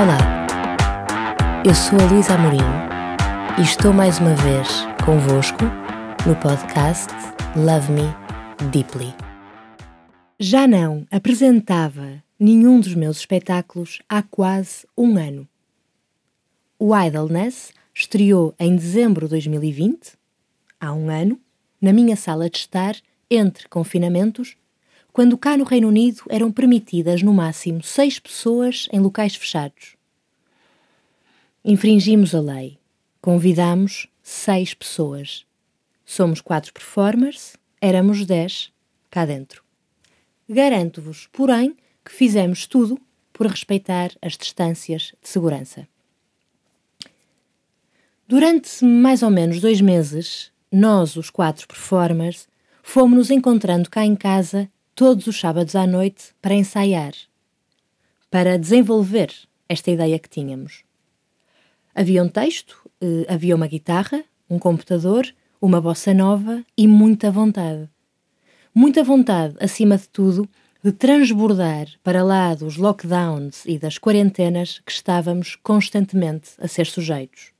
Olá, eu sou a Luísa Amorim e estou mais uma vez convosco no podcast Love Me Deeply. Já não apresentava nenhum dos meus espetáculos há quase um ano. O Idleness estreou em dezembro de 2020, há um ano, na minha sala de estar, entre confinamentos, quando cá no Reino Unido eram permitidas no máximo seis pessoas em locais fechados. Infringimos a lei. Convidamos seis pessoas. Somos quatro performers, éramos dez cá dentro. Garanto-vos, porém, que fizemos tudo por respeitar as distâncias de segurança. Durante mais ou menos dois meses, nós, os quatro performers, fomos-nos encontrando cá em casa todos os sábados à noite para ensaiar, para desenvolver esta ideia que tínhamos. Havia um texto, eh, havia uma guitarra, um computador, uma bossa nova e muita vontade. Muita vontade, acima de tudo, de transbordar para lá dos lockdowns e das quarentenas que estávamos constantemente a ser sujeitos.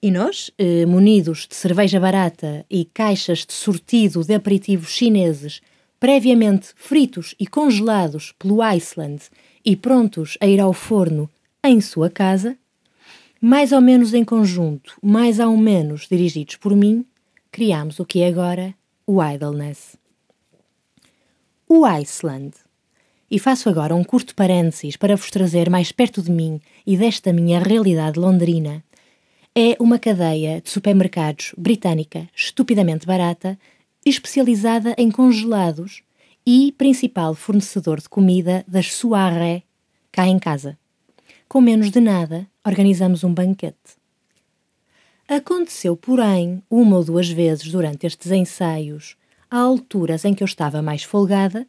E nós, eh, munidos de cerveja barata e caixas de sortido de aperitivos chineses, previamente fritos e congelados pelo Iceland e prontos a ir ao forno em sua casa, mais ou menos em conjunto, mais ou menos dirigidos por mim, criámos o que é agora o Idleness. O Iceland. E faço agora um curto parênteses para vos trazer mais perto de mim e desta minha realidade londrina é uma cadeia de supermercados britânica estupidamente barata, especializada em congelados e principal fornecedor de comida das soirées cá em casa. Com menos de nada, organizamos um banquete. Aconteceu, porém, uma ou duas vezes durante estes ensaios, a alturas em que eu estava mais folgada,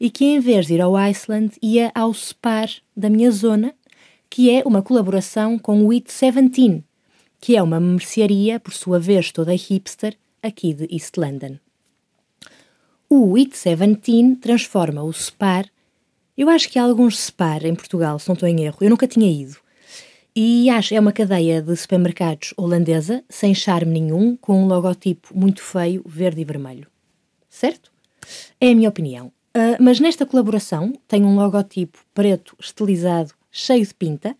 e que em vez de ir ao Iceland ia ao SPAR da minha zona, que é uma colaboração com o It 17, que é uma mercearia, por sua vez toda hipster, aqui de East London. O It 17 transforma o SPAR. Eu acho que há alguns SPAR em Portugal, se não estou em erro. Eu nunca tinha ido. E acho é uma cadeia de supermercados holandesa, sem charme nenhum, com um logotipo muito feio, verde e vermelho. Certo? É a minha opinião. Uh, mas nesta colaboração tem um logotipo preto estilizado, cheio de pinta,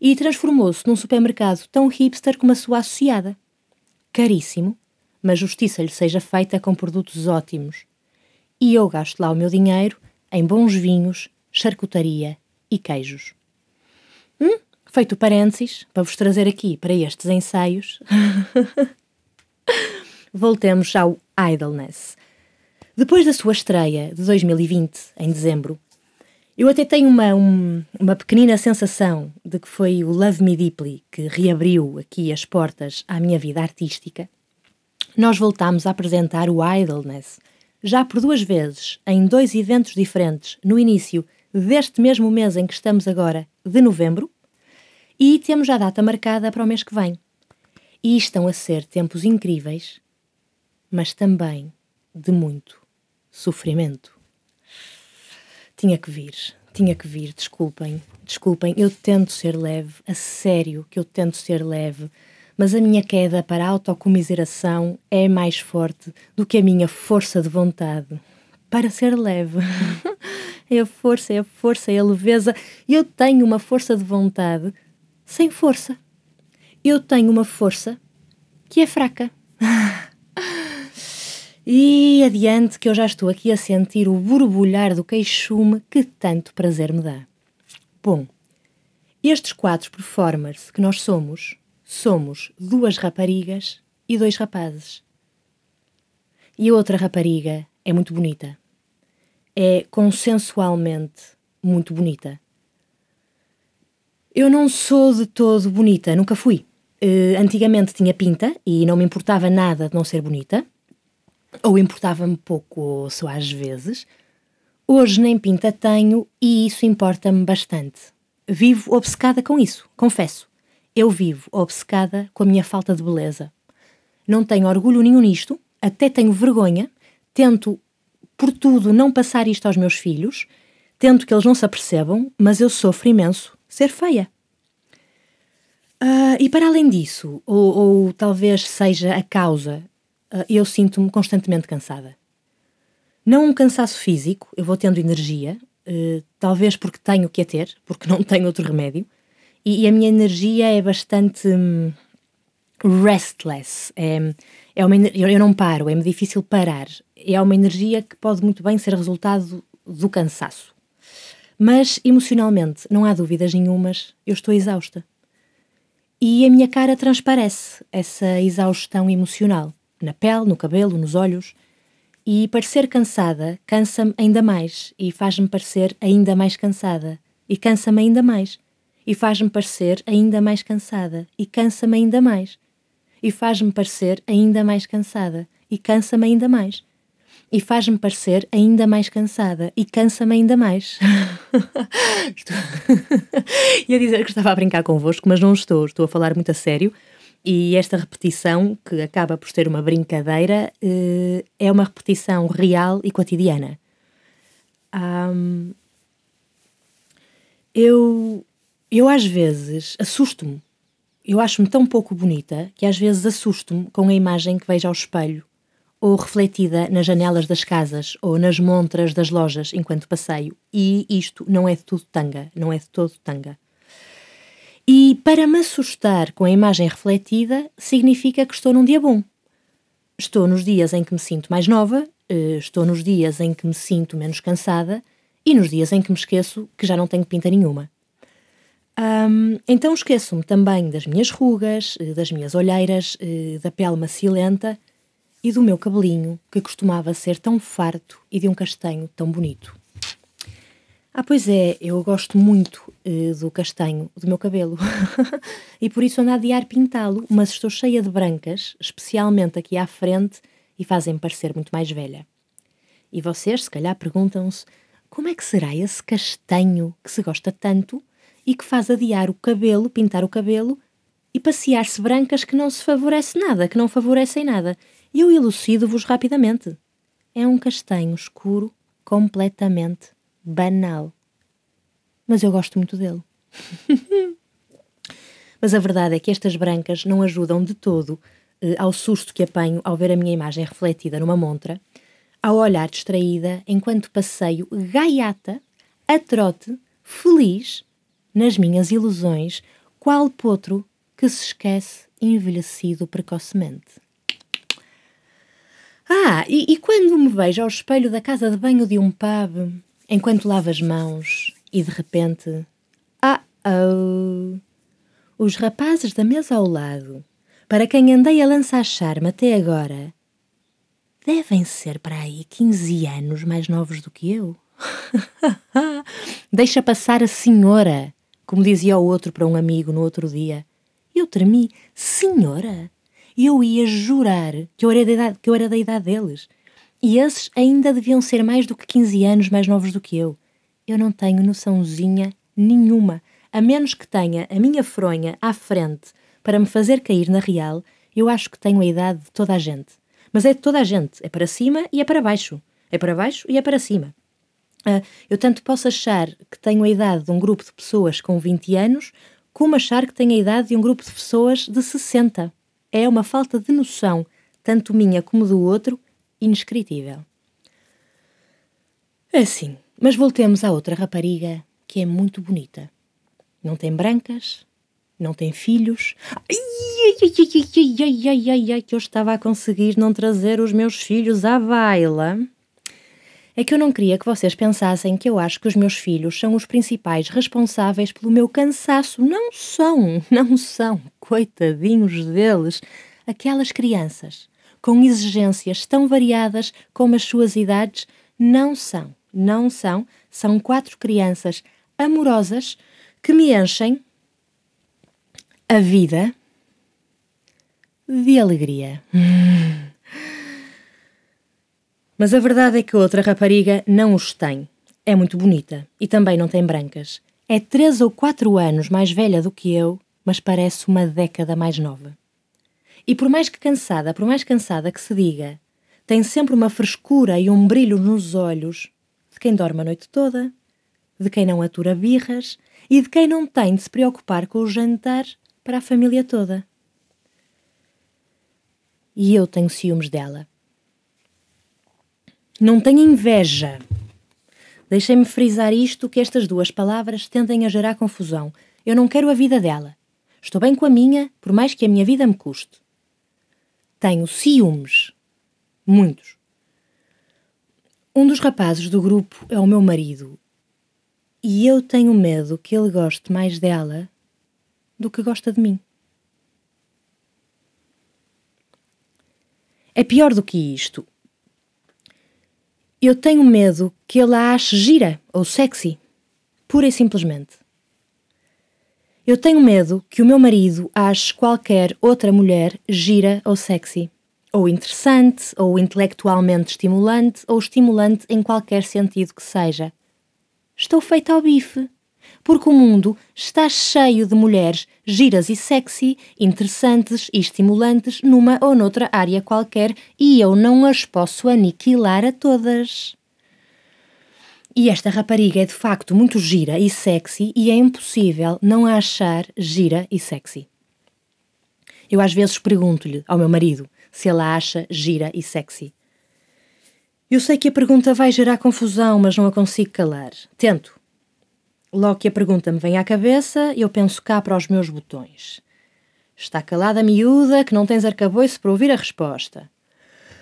e transformou-se num supermercado tão hipster como a sua associada. Caríssimo, mas justiça lhe seja feita com produtos ótimos. E eu gasto lá o meu dinheiro em bons vinhos, charcutaria e queijos. Hum? Feito parênteses, para vos trazer aqui para estes ensaios, voltemos ao Idleness. Depois da sua estreia de 2020, em dezembro, eu até tenho uma, um, uma pequenina sensação de que foi o Love Me Deeply que reabriu aqui as portas à minha vida artística. Nós voltámos a apresentar o Idleness, já por duas vezes, em dois eventos diferentes, no início deste mesmo mês em que estamos agora, de novembro, e temos já a data marcada para o mês que vem. E estão a ser tempos incríveis, mas também de muito sofrimento. Tinha que vir, tinha que vir, desculpem, desculpem, eu tento ser leve, a sério que eu tento ser leve, mas a minha queda para a autocomiseração é mais forte do que a minha força de vontade para ser leve. é a força, é a força, é a leveza. Eu tenho uma força de vontade sem força. Eu tenho uma força que é fraca. E adiante que eu já estou aqui a sentir o borbulhar do queixume que tanto prazer me dá. Bom, estes quatro performers que nós somos, somos duas raparigas e dois rapazes. E a outra rapariga é muito bonita. É consensualmente muito bonita. Eu não sou de todo bonita, nunca fui. Uh, antigamente tinha pinta e não me importava nada de não ser bonita ou importava-me pouco, ou só às vezes. Hoje nem pinta tenho e isso importa-me bastante. Vivo obcecada com isso, confesso. Eu vivo obcecada com a minha falta de beleza. Não tenho orgulho nenhum nisto, até tenho vergonha, tento, por tudo, não passar isto aos meus filhos, tento que eles não se apercebam, mas eu sofro imenso, ser feia. Uh, e para além disso, ou, ou, talvez seja a causa, uh, eu sinto-me constantemente cansada. Não um cansaço físico, eu vou tendo energia, uh, talvez porque tenho que a ter, porque não tenho outro remédio, e, e a minha energia é bastante hum, restless. É, é uma, eu não paro, é-me difícil parar. É uma energia que pode muito bem ser resultado do cansaço. Mas emocionalmente, não há dúvidas nenhumas, eu estou exausta. E a minha cara transparece essa exaustão emocional, na pele, no cabelo, nos olhos. E parecer cansada cansa-me ainda mais e faz-me parecer ainda mais cansada e cansa-me ainda mais e faz-me parecer ainda mais cansada e cansa-me ainda mais e faz-me parecer ainda mais cansada e cansa-me ainda mais e faz-me parecer ainda mais cansada e cansa-me ainda mais. Ia dizer que estava a brincar convosco, mas não estou, estou a falar muito a sério. E esta repetição, que acaba por ser uma brincadeira, eh, é uma repetição real e cotidiana. Um, eu, eu às vezes assusto-me. Eu acho-me tão pouco bonita que às vezes assusto-me com a imagem que vejo ao espelho ou refletida nas janelas das casas ou nas montras das lojas enquanto passeio, e isto não é de tudo tanga, não é de todo tanga. E para me assustar com a imagem refletida, significa que estou num dia bom. Estou nos dias em que me sinto mais nova, eh, estou nos dias em que me sinto menos cansada e nos dias em que me esqueço que já não tenho pinta nenhuma. Um, então esqueço-me também das minhas rugas, eh, das minhas olheiras, eh, da pele macilenta e do meu cabelinho, que costumava ser tão farto e de um castanho tão bonito. Ah, pois é, eu gosto muito uh, do castanho do meu cabelo e por isso ando a adiar pintá-lo, mas estou cheia de brancas, especialmente aqui à frente, e fazem parecer muito mais velha. E vocês, se calhar, perguntam-se como é que será esse castanho que se gosta tanto e que faz adiar o cabelo, pintar o cabelo e passear-se brancas que não se favorece nada, que não favorecem nada. E eu elucido-vos rapidamente. É um castanho escuro, completamente banal. Mas eu gosto muito dele. Mas a verdade é que estas brancas não ajudam de todo eh, ao susto que apanho ao ver a minha imagem refletida numa montra, ao olhar distraída enquanto passeio gaiata, a trote, feliz, nas minhas ilusões, qual potro que se esquece envelhecido precocemente. Ah, e, e quando me vejo ao espelho da casa de banho de um pub, enquanto lavo as mãos e de repente. Ah, oh! Os rapazes da mesa ao lado, para quem andei a lançar charme até agora, devem ser para aí 15 anos mais novos do que eu. Deixa passar a senhora, como dizia o outro para um amigo no outro dia. Eu tremi, senhora? eu ia jurar que eu, era da idade, que eu era da idade deles. E esses ainda deviam ser mais do que 15 anos mais novos do que eu. Eu não tenho noçãozinha nenhuma, a menos que tenha a minha fronha à frente para me fazer cair na real, eu acho que tenho a idade de toda a gente. Mas é de toda a gente, é para cima e é para baixo. É para baixo e é para cima. Uh, eu tanto posso achar que tenho a idade de um grupo de pessoas com 20 anos, como achar que tenho a idade de um grupo de pessoas de 60 é uma falta de noção, tanto minha como do outro, inescritível. Assim, mas voltemos à outra rapariga, que é muito bonita. Não tem brancas, não tem filhos. Ai, ai, ai, ai, ai, ai, ai, que eu estava a conseguir não trazer os meus filhos à baila. É que eu não queria que vocês pensassem que eu acho que os meus filhos são os principais responsáveis pelo meu cansaço. Não são, não são coitadinhos deles, aquelas crianças com exigências tão variadas como as suas idades não são. Não são. São quatro crianças amorosas que me enchem a vida de alegria. Mas a verdade é que a outra rapariga não os tem. É muito bonita e também não tem brancas. É três ou quatro anos mais velha do que eu mas parece uma década mais nova. E por mais que cansada, por mais cansada que se diga, tem sempre uma frescura e um brilho nos olhos de quem dorme a noite toda, de quem não atura birras e de quem não tem de se preocupar com o jantar para a família toda. E eu tenho ciúmes dela. Não tenho inveja. Deixem-me frisar isto que estas duas palavras tendem a gerar confusão. Eu não quero a vida dela. Estou bem com a minha, por mais que a minha vida me custe. Tenho ciúmes. Muitos. Um dos rapazes do grupo é o meu marido. E eu tenho medo que ele goste mais dela do que gosta de mim. É pior do que isto. Eu tenho medo que ele a ache gira ou sexy, pura e simplesmente. Eu tenho medo que o meu marido ache qualquer outra mulher gira ou sexy ou interessante, ou intelectualmente estimulante, ou estimulante em qualquer sentido que seja. Estou feita ao bife, porque o mundo está cheio de mulheres giras e sexy, interessantes e estimulantes numa ou noutra área qualquer e eu não as posso aniquilar a todas. E esta rapariga é de facto muito gira e sexy e é impossível não a achar gira e sexy. Eu às vezes pergunto-lhe ao meu marido se ele a acha gira e sexy. Eu sei que a pergunta vai gerar confusão, mas não a consigo calar. Tento. Logo que a pergunta me vem à cabeça, eu penso cá para os meus botões. Está calada a miúda que não tens arcabouço para ouvir a resposta.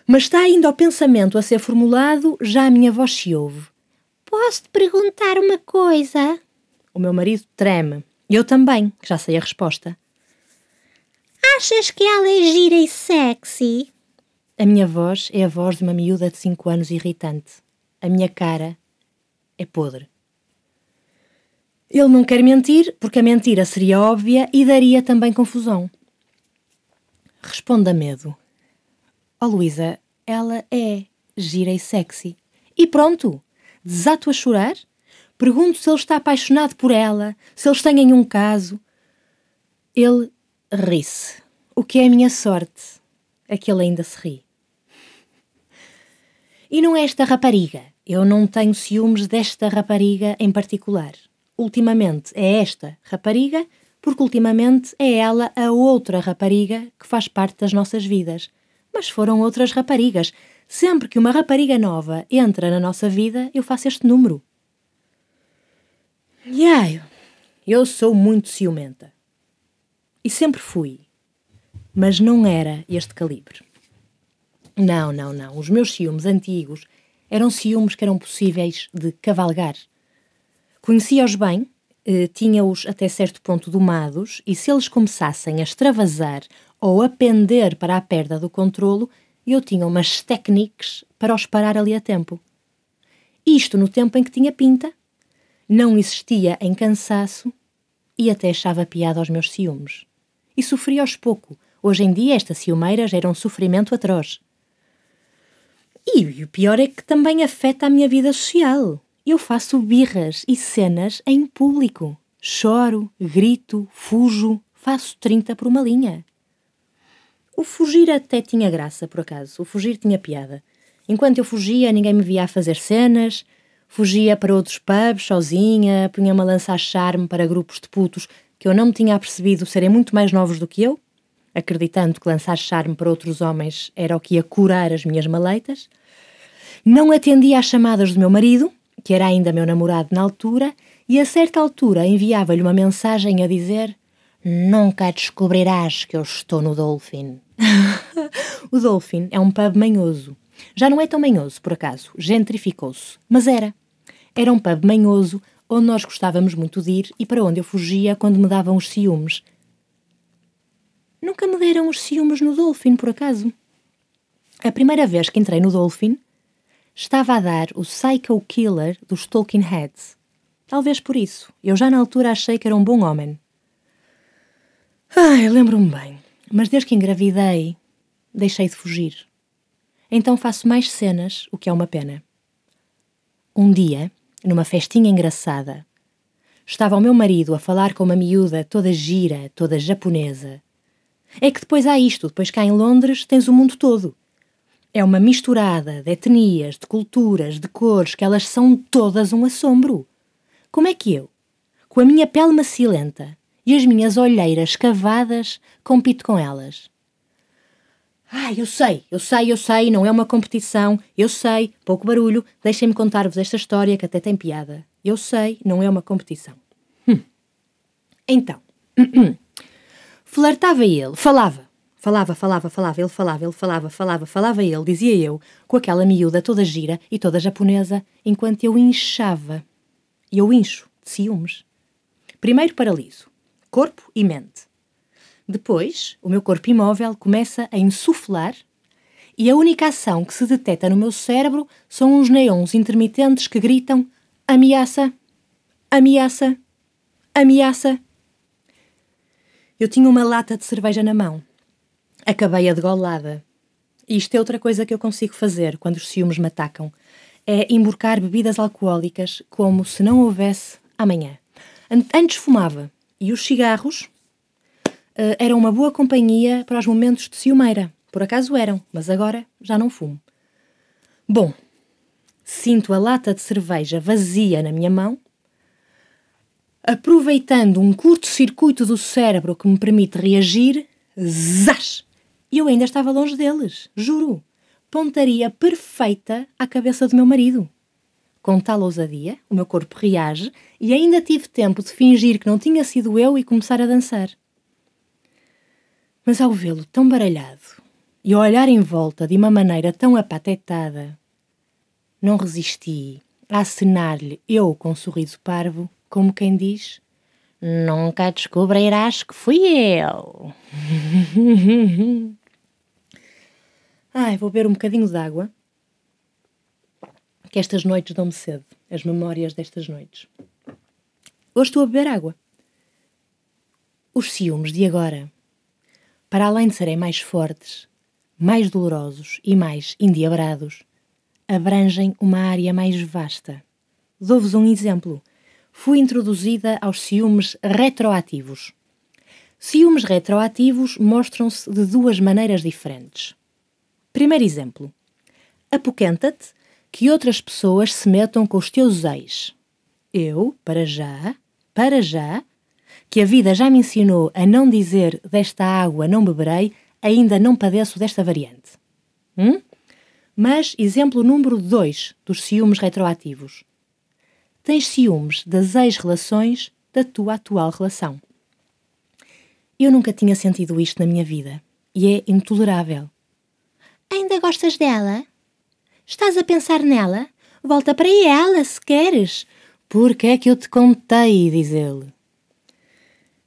Mas está ainda o pensamento a ser formulado, já a minha voz se ouve. Posso-te perguntar uma coisa? O meu marido treme. Eu também, que já sei a resposta. Achas que ela é gira e sexy? A minha voz é a voz de uma miúda de 5 anos irritante. A minha cara é podre. Ele não quer mentir, porque a mentira seria óbvia e daria também confusão. Responda medo. Oh, Luísa, ela é gira e sexy. E pronto, desato a chorar. Pergunto se ele está apaixonado por ela, se eles têm um caso. Ele ri-se. O que é a minha sorte é que ele ainda se ri. E não é esta rapariga. Eu não tenho ciúmes desta rapariga em particular. Ultimamente é esta rapariga, porque ultimamente é ela a outra rapariga que faz parte das nossas vidas. Mas foram outras raparigas. Sempre que uma rapariga nova entra na nossa vida, eu faço este número. E ai, eu sou muito ciumenta. E sempre fui mas não era este calibre. Não, não, não. Os meus ciúmes antigos eram ciúmes que eram possíveis de cavalgar. Conhecia-os bem, eh, tinha-os até certo ponto domados, e se eles começassem a extravasar ou a pender para a perda do controlo, eu tinha umas técnicas para os parar ali a tempo. Isto no tempo em que tinha pinta, não existia em cansaço e até achava piada aos meus ciúmes. E sofria aos pouco, Hoje em dia, esta ciumeira gera um sofrimento atroz. E o pior é que também afeta a minha vida social. Eu faço birras e cenas em público. Choro, grito, fujo, faço 30 por uma linha. O fugir até tinha graça, por acaso. O fugir tinha piada. Enquanto eu fugia, ninguém me via a fazer cenas. Fugia para outros pubs sozinha, punha-me a lançar charme para grupos de putos que eu não me tinha apercebido serem muito mais novos do que eu acreditando que lançar charme para outros homens era o que ia curar as minhas maleitas. Não atendia às chamadas do meu marido, que era ainda meu namorado na altura, e a certa altura enviava-lhe uma mensagem a dizer: Nunca descobrirás que eu estou no Dolphin. o Dolphin é um pub manhoso. Já não é tão manhoso, por acaso, gentrificou-se, mas era. Era um pub manhoso onde nós gostávamos muito de ir e para onde eu fugia quando me davam os ciúmes, Nunca me deram os ciúmes no Dolphin, por acaso. A primeira vez que entrei no Dolphin, estava a dar o Psycho Killer dos Tolkien Heads. Talvez por isso. Eu já na altura achei que era um bom homem. Ai, lembro-me bem. Mas desde que engravidei, deixei de fugir. Então faço mais cenas, o que é uma pena. Um dia, numa festinha engraçada, estava o meu marido a falar com uma miúda toda gira, toda japonesa, é que depois há isto, depois cá em Londres tens o mundo todo. É uma misturada de etnias, de culturas, de cores, que elas são todas um assombro. Como é que eu, com a minha pele macilenta e as minhas olheiras cavadas, compito com elas? Ah, eu sei, eu sei, eu sei, não é uma competição, eu sei, pouco barulho, deixem-me contar-vos esta história que até tem piada. Eu sei, não é uma competição. Hum. Então, flertava ele, falava, falava, falava, falava, ele falava, ele falava, falava, falava ele, dizia eu, com aquela miúda toda gira e toda japonesa, enquanto eu inchava. E eu incho, de ciúmes. Primeiro paraliso, corpo e mente. Depois, o meu corpo imóvel começa a insuflar e a única ação que se detecta no meu cérebro são uns neons intermitentes que gritam ameaça, ameaça, ameaça. Eu tinha uma lata de cerveja na mão. Acabei-a degolada. E isto é outra coisa que eu consigo fazer quando os ciúmes me atacam. É emborcar bebidas alcoólicas como se não houvesse amanhã. Antes fumava. E os cigarros uh, eram uma boa companhia para os momentos de ciumeira. Por acaso eram, mas agora já não fumo. Bom, sinto a lata de cerveja vazia na minha mão, aproveitando um curto-circuito do cérebro que me permite reagir, zás! E eu ainda estava longe deles, juro. Pontaria perfeita à cabeça do meu marido. Com tal ousadia, o meu corpo reage e ainda tive tempo de fingir que não tinha sido eu e começar a dançar. Mas ao vê-lo tão baralhado e ao olhar em volta de uma maneira tão apatetada, não resisti a acenar-lhe eu com um sorriso parvo, como quem diz: Nunca descobrirás que fui eu. Ai, vou beber um bocadinho de água, que estas noites dão-me sede, as memórias destas noites. Hoje estou a beber água. Os ciúmes de agora para além de serem mais fortes, mais dolorosos e mais endiabrados, abrangem uma área mais vasta. Dou-vos um exemplo. Fui introduzida aos ciúmes retroativos. Ciúmes retroativos mostram-se de duas maneiras diferentes. Primeiro exemplo. Apoquenta-te que outras pessoas se metam com os teus ex. Eu, para já, para já, que a vida já me ensinou a não dizer desta água não beberei, ainda não padeço desta variante. Hum? Mas, exemplo número 2 dos ciúmes retroativos. Tens ciúmes das ex-relações da tua atual relação. Eu nunca tinha sentido isto na minha vida e é intolerável. Ainda gostas dela? Estás a pensar nela? Volta para ela se queres. Porque é que eu te contei, diz ele.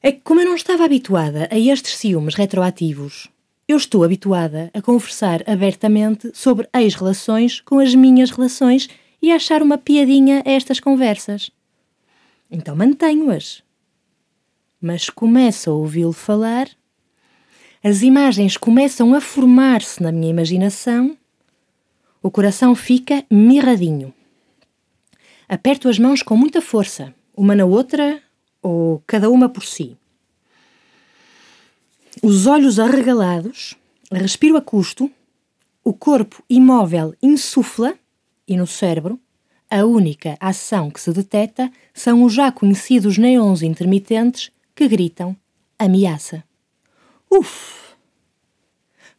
É que, como eu não estava habituada a estes ciúmes retroativos, eu estou habituada a conversar abertamente sobre ex-relações com as minhas relações e a achar uma piadinha a estas conversas. Então mantenho-as. Mas começo a ouvi-lo falar, as imagens começam a formar-se na minha imaginação, o coração fica mirradinho. Aperto as mãos com muita força, uma na outra, ou cada uma por si. Os olhos arregalados, respiro a custo, o corpo imóvel insufla e no cérebro, a única ação que se detecta são os já conhecidos neons intermitentes que gritam ameaça. Uf!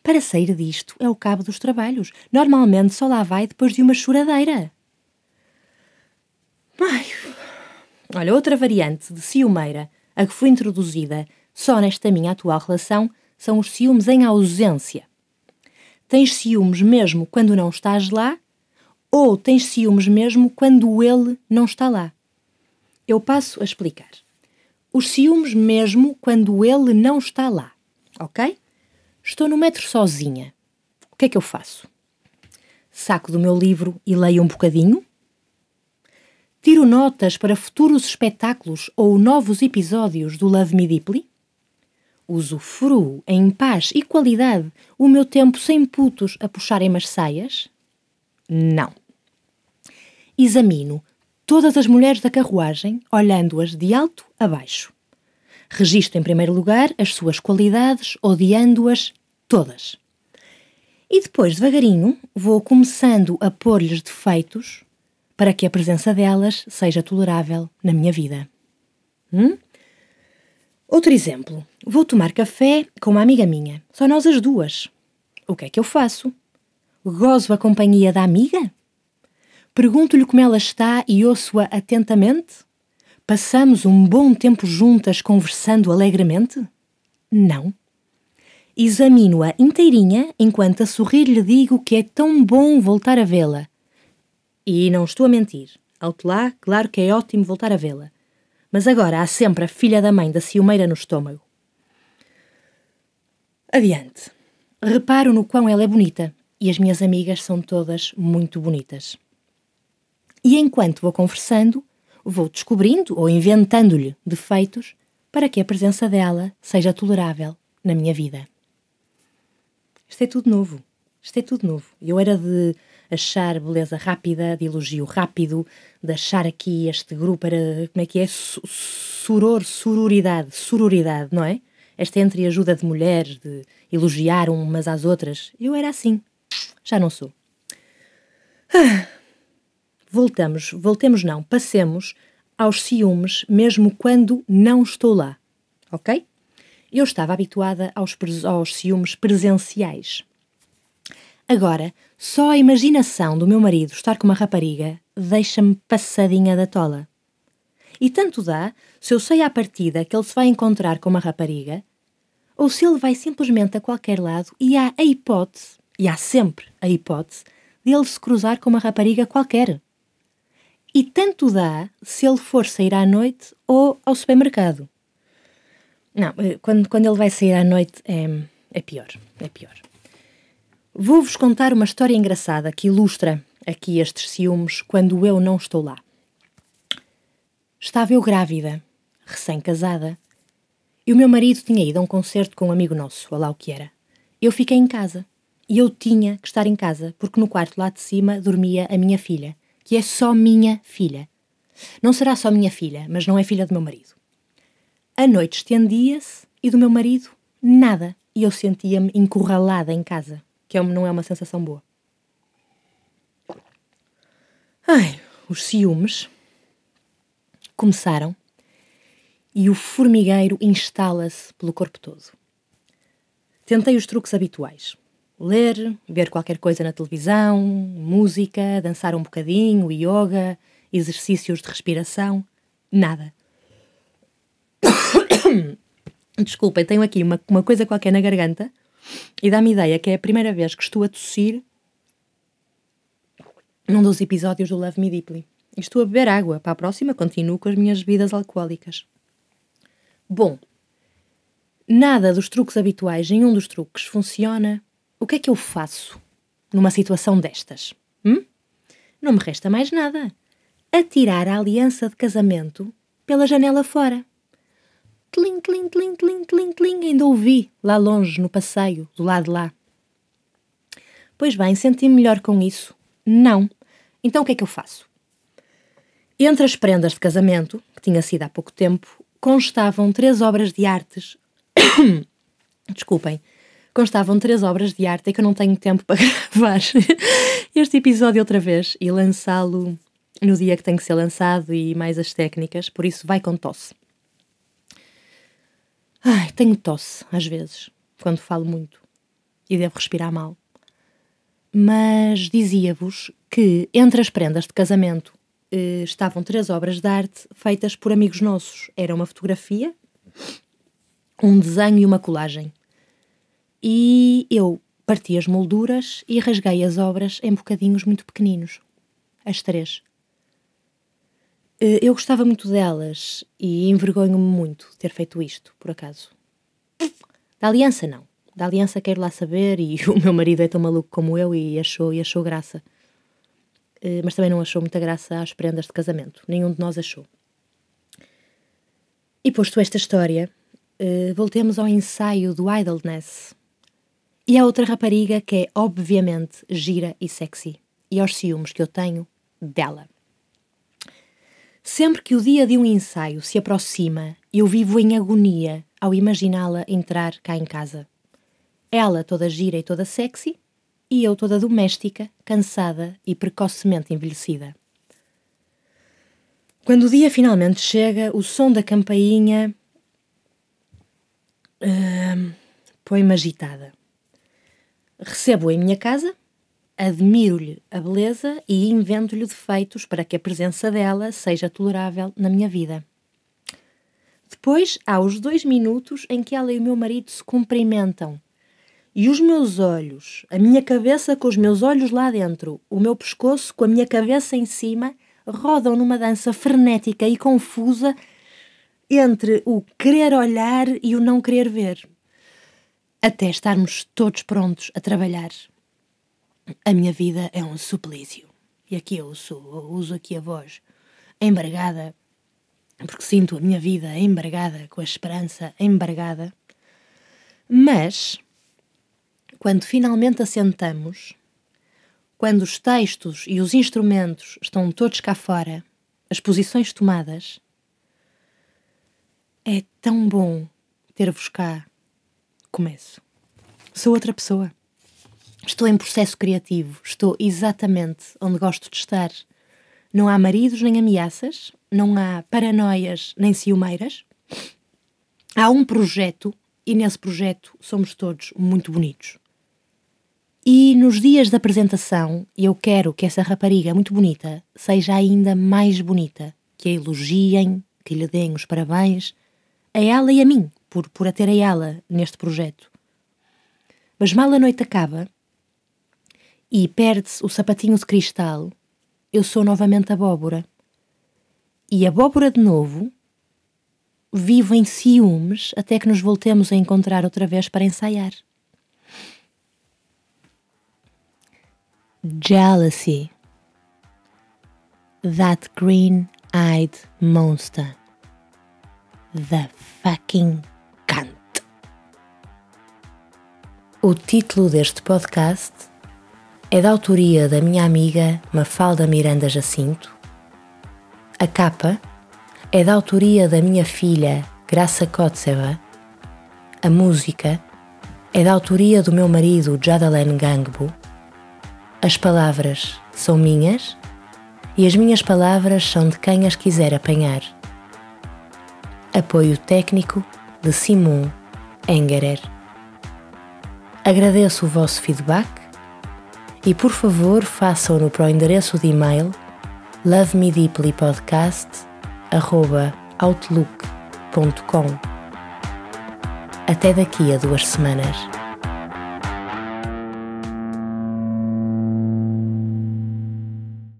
Para sair disto é o cabo dos trabalhos. Normalmente só lá vai depois de uma choradeira. Ai, Olha, outra variante de ciumeira, a que foi introduzida só nesta minha atual relação, são os ciúmes em ausência. Tens ciúmes mesmo quando não estás lá, ou tens ciúmes mesmo quando ele não está lá. Eu passo a explicar. Os ciúmes mesmo quando ele não está lá, ok? Estou no metro sozinha. O que é que eu faço? Saco do meu livro e leio um bocadinho, Tiro notas para futuros espetáculos ou novos episódios do Love Me Deeply? Usufruo em paz e qualidade o meu tempo sem putos a puxarem as saias? Não. Examino todas as mulheres da carruagem, olhando-as de alto a baixo. Registro em primeiro lugar as suas qualidades, odiando-as todas. E depois, devagarinho, vou começando a pôr-lhes defeitos para que a presença delas seja tolerável na minha vida. Hum? Outro exemplo. Vou tomar café com uma amiga minha. Só nós as duas. O que é que eu faço? Gozo a companhia da amiga? Pergunto-lhe como ela está e ouço-a atentamente? Passamos um bom tempo juntas conversando alegremente? Não. Examino-a inteirinha enquanto a sorrir lhe digo que é tão bom voltar a vê-la. E não estou a mentir. Alto lá, claro que é ótimo voltar a vê-la. Mas agora há sempre a filha da mãe da ciumeira no estômago. Adiante. Reparo no quão ela é bonita e as minhas amigas são todas muito bonitas. E enquanto vou conversando, vou descobrindo ou inventando-lhe defeitos para que a presença dela seja tolerável na minha vida. Isto é tudo novo. Isto é tudo novo. Eu era de achar beleza rápida, de elogio rápido, de achar aqui este grupo era, como é que é? Suror, sororidade, sororidade, não é? Esta entreajuda de mulheres, de elogiar umas às outras. Eu era assim. Já não sou. Ah, voltamos, voltemos não, passemos aos ciúmes mesmo quando não estou lá, ok? Eu estava habituada aos, aos ciúmes presenciais. Agora, só a imaginação do meu marido estar com uma rapariga deixa-me passadinha da tola. E tanto dá se eu sei à partida que ele se vai encontrar com uma rapariga, ou se ele vai simplesmente a qualquer lado e há a hipótese, e há sempre a hipótese, de ele se cruzar com uma rapariga qualquer. E tanto dá se ele for sair à noite ou ao supermercado. Não, eh, quando, quando ele vai sair à noite é, é pior, é pior. Vou-vos contar uma história engraçada que ilustra aqui estes ciúmes quando eu não estou lá. Estava eu grávida, recém-casada, e o meu marido tinha ido a um concerto com um amigo nosso, lá o que era. Eu fiquei em casa. E eu tinha que estar em casa, porque no quarto lá de cima dormia a minha filha, que é só minha filha. Não será só minha filha, mas não é filha do meu marido. A noite estendia-se e do meu marido nada, e eu sentia-me encurralada em casa, que é não é uma sensação boa. Ai, os ciúmes começaram e o formigueiro instala-se pelo corpo todo. Tentei os truques habituais. Ler, ver qualquer coisa na televisão, música, dançar um bocadinho, yoga, exercícios de respiração. Nada. Desculpem, tenho aqui uma, uma coisa qualquer na garganta e dá-me ideia que é a primeira vez que estou a tossir num dos episódios do Love Me Deeply. E estou a beber água. Para a próxima, continuo com as minhas bebidas alcoólicas. Bom, nada dos truques habituais, nenhum dos truques funciona. O que é que eu faço numa situação destas? Hum? Não me resta mais nada. Atirar a aliança de casamento pela janela fora. Tlim, tlim, tlim, tlim, tlim, tlim, ainda ouvi lá longe no passeio, do lado de lá. Pois bem, senti-me melhor com isso? Não. Então o que é que eu faço? Entre as prendas de casamento, que tinha sido há pouco tempo, constavam três obras de artes. Desculpem. Constavam três obras de arte, é que eu não tenho tempo para gravar este episódio outra vez e lançá-lo no dia que tem que ser lançado e mais as técnicas, por isso vai com tosse. Ai, tenho tosse, às vezes, quando falo muito. E devo respirar mal. Mas dizia-vos que entre as prendas de casamento eh, estavam três obras de arte feitas por amigos nossos. Era uma fotografia, um desenho e uma colagem. E eu parti as molduras e rasguei as obras em bocadinhos muito pequeninos. As três. Eh, eu gostava muito delas e envergonho-me muito ter feito isto, por acaso. Da aliança, não. Da aliança quero lá saber e o meu marido é tão maluco como eu e achou, e achou graça. Eh, mas também não achou muita graça às prendas de casamento. Nenhum de nós achou. E posto esta história, eh, voltemos ao ensaio do Idleness. E há outra rapariga que é obviamente gira e sexy. E aos ciúmes que eu tenho dela. Sempre que o dia de um ensaio se aproxima, eu vivo em agonia ao imaginá-la entrar cá em casa. Ela toda gira e toda sexy, e eu toda doméstica, cansada e precocemente envelhecida. Quando o dia finalmente chega, o som da campainha uh, põe-me agitada. Recebo-o em minha casa, admiro-lhe a beleza e invento-lhe defeitos para que a presença dela seja tolerável na minha vida. Depois há os dois minutos em que ela e o meu marido se cumprimentam. E os meus olhos, a minha cabeça com os meus olhos lá dentro, o meu pescoço com a minha cabeça em cima, rodam numa dança frenética e confusa entre o querer olhar e o não querer ver, até estarmos todos prontos a trabalhar. A minha vida é um suplício. E aqui eu sou, eu uso aqui a voz embargada, porque sinto a minha vida embargada, com a esperança embargada. Mas, quando finalmente assentamos, quando os textos e os instrumentos estão todos cá fora, as posições tomadas, é tão bom ter-vos cá. Começo. Sou outra pessoa. Estou em processo criativo. Estou exatamente onde gosto de estar. Não há maridos nem ameaças, não há paranoias nem ciumeiras. Há um projeto e nesse projeto somos todos muito bonitos. E nos dias da apresentação, eu quero que essa rapariga muito bonita seja ainda mais bonita, que a elogiem, que lhe deem os parabéns, a ela e a mim, por, por a ter a ela neste projeto. Mas mal a noite acaba e perde-se o sapatinho de cristal, eu sou novamente abóbora. E abóbora de novo, vivo em ciúmes até que nos voltemos a encontrar outra vez para ensaiar. jealousy. That green eyed monster. The fucking cunt. O título deste podcast é da autoria da minha amiga Mafalda Miranda Jacinto. A capa é da autoria da minha filha Graça Kotseva. A música é da autoria do meu marido Jadalen Gangbu as palavras são minhas e as minhas palavras são de quem as quiser apanhar. Apoio técnico de Simon Engerer. Agradeço o vosso feedback e por favor façam-no para o endereço de e-mail lovemedeeplypodcast.outlook.com Até daqui a duas semanas.